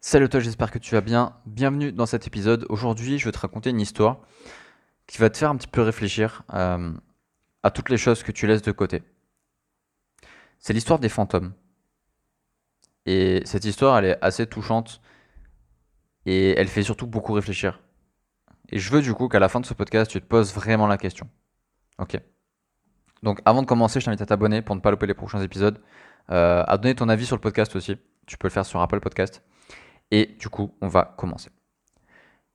Salut toi, j'espère que tu vas bien. Bienvenue dans cet épisode. Aujourd'hui, je vais te raconter une histoire qui va te faire un petit peu réfléchir euh, à toutes les choses que tu laisses de côté. C'est l'histoire des fantômes. Et cette histoire, elle est assez touchante et elle fait surtout beaucoup réfléchir. Et je veux du coup qu'à la fin de ce podcast, tu te poses vraiment la question. Ok. Donc avant de commencer, je t'invite à t'abonner pour ne pas louper les prochains épisodes, euh, à donner ton avis sur le podcast aussi. Tu peux le faire sur Apple Podcast. Et du coup, on va commencer.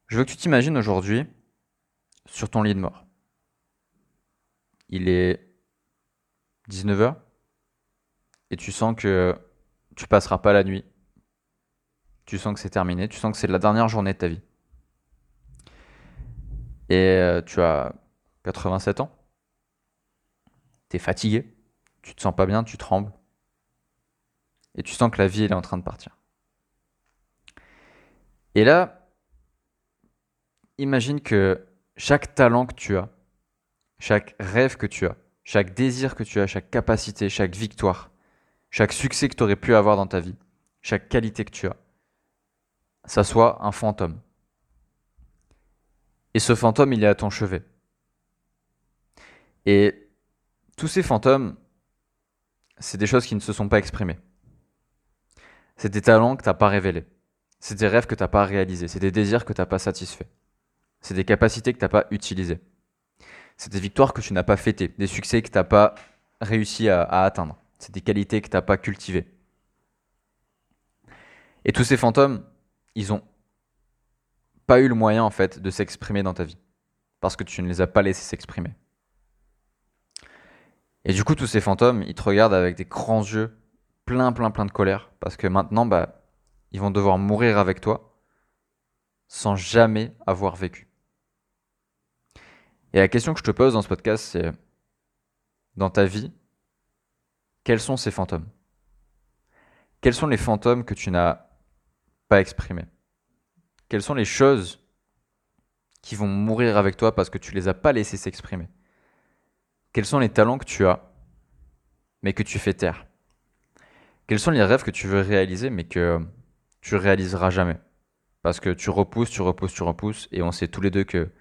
Je veux que tu t'imagines aujourd'hui sur ton lit de mort. Il est 19h et tu sens que tu passeras pas la nuit. Tu sens que c'est terminé, tu sens que c'est la dernière journée de ta vie. Et euh, tu as 87 ans. Tu es fatigué, tu te sens pas bien, tu trembles. Et tu sens que la vie est en train de partir. Et là, imagine que chaque talent que tu as, chaque rêve que tu as, chaque désir que tu as, chaque capacité, chaque victoire, chaque succès que tu aurais pu avoir dans ta vie, chaque qualité que tu as, ça soit un fantôme. Et ce fantôme, il est à ton chevet. Et tous ces fantômes, c'est des choses qui ne se sont pas exprimées. C'est des talents que tu n'as pas révélés. C'est des rêves que tu n'as pas réalisés, c'est des désirs que tu n'as pas satisfaits. C'est des capacités que tu n'as pas utilisées. C'est des victoires que tu n'as pas fêtées, des succès que tu n'as pas réussi à, atteindre. C'est des qualités que tu n'as pas cultivées. Et tous ces fantômes, ils n'ont pas eu le moyen en fait de s'exprimer dans ta vie parce que tu ne les as pas laissés s'exprimer. Et du coup, tous ces fantômes, ils te regardent avec des grands yeux, plein, plein, plein de colère parce que maintenant, bah, ils vont devoir mourir avec toi sans jamais avoir vécu. Et la question que je te pose dans ce podcast, c'est dans ta vie, quels sont ces fantômes? Quels sont les fantômes que tu n'as pas exprimés? Quelles sont les choses qui vont mourir avec toi parce que tu les as pas laissés s'exprimer? Quels sont les talents que tu as mais que tu fais taire? Quels sont les rêves que tu veux réaliser mais que tu réaliseras jamais. Parce que tu repousses, tu repousses, tu repousses, et on sait tous les deux que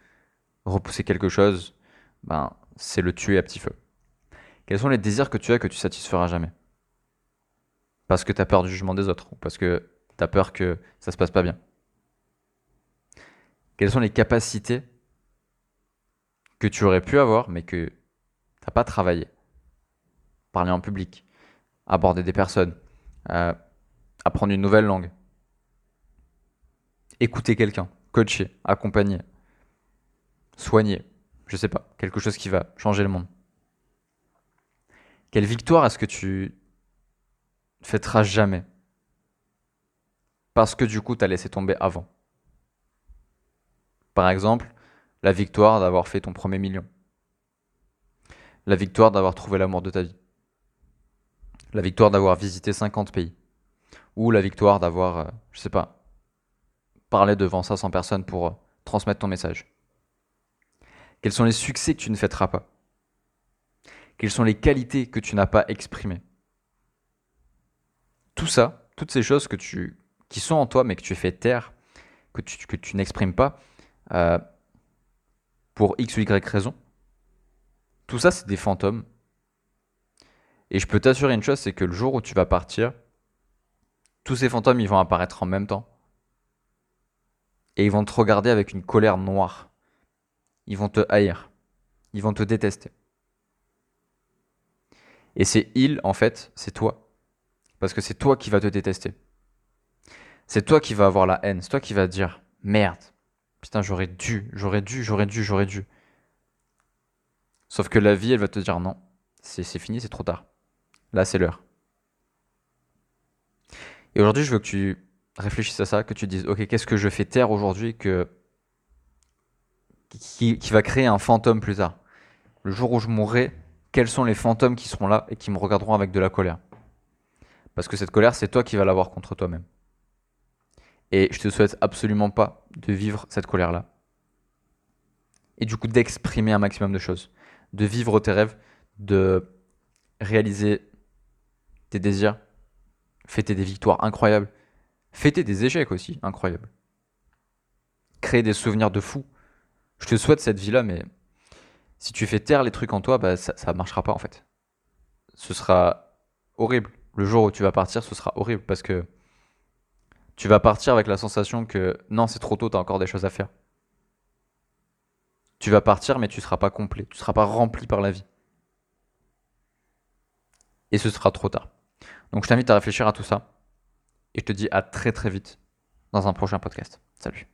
repousser quelque chose, ben, c'est le tuer à petit feu. Quels sont les désirs que tu as que tu satisferas jamais? Parce que tu as peur du jugement des autres, ou parce que tu as peur que ça se passe pas bien? Quelles sont les capacités que tu aurais pu avoir, mais que tu n'as pas travaillé? Parler en public, aborder des personnes, euh, apprendre une nouvelle langue, écouter quelqu'un, coacher, accompagner, soigner, je sais pas, quelque chose qui va changer le monde. Quelle victoire est-ce que tu fêteras jamais Parce que du coup, tu as laissé tomber avant? Par exemple, la victoire d'avoir fait ton premier million. La victoire d'avoir trouvé l'amour de ta vie. La victoire d'avoir visité 50 pays. Ou la victoire d'avoir, euh, je sais pas, parler devant 500 personnes pour euh, transmettre ton message. Quels sont les succès que tu ne fêteras pas? Quelles sont les qualités que tu n'as pas exprimées? Tout ça, toutes ces choses que tu, qui sont en toi mais que tu fais taire, que tu, n'exprimes pas, euh, pour X ou Y raison, tout ça c'est des fantômes. Et je peux t'assurer une chose, c'est que le jour où tu vas partir, tous ces fantômes ils vont apparaître en même temps et ils vont te regarder avec une colère noire. Ils vont te haïr. Ils vont te détester. Et c'est ils, en fait, c'est toi. Parce que c'est toi qui vas te détester. C'est toi qui vas avoir la haine. C'est toi qui vas dire merde. Putain, j'aurais dû, j'aurais dû, j'aurais dû, j'aurais dû. Sauf que la vie, elle va te dire non. C'est fini, c'est trop tard. Là, c'est l'heure. Et aujourd'hui, je veux que tu réfléchis à ça, que tu dises, ok, qu'est-ce que je fais taire aujourd'hui que qui, va créer un fantôme plus tard? Le jour où je mourrai, quels sont les fantômes qui seront là et qui me regarderont avec de la colère? Parce que cette colère, c'est toi qui vas l'avoir contre toi-même. Et je te souhaite absolument pas de vivre cette colère-là. Et du coup, d'exprimer un maximum de choses. De vivre tes rêves, de réaliser tes désirs, fêter des victoires incroyables, Fêter des échecs aussi, incroyable. Créer des souvenirs de fou. Je te souhaite cette vie-là, mais si tu fais taire les trucs en toi, bah, ça ne marchera pas en fait. Ce sera horrible. Le jour où tu vas partir, ce sera horrible parce que tu vas partir avec la sensation que non, c'est trop tôt, tu as encore des choses à faire. Tu vas partir, mais tu ne seras pas complet, tu seras pas rempli par la vie. Et ce sera trop tard. Donc je t'invite à réfléchir à tout ça. Et je te dis à très très vite dans un prochain podcast. Salut.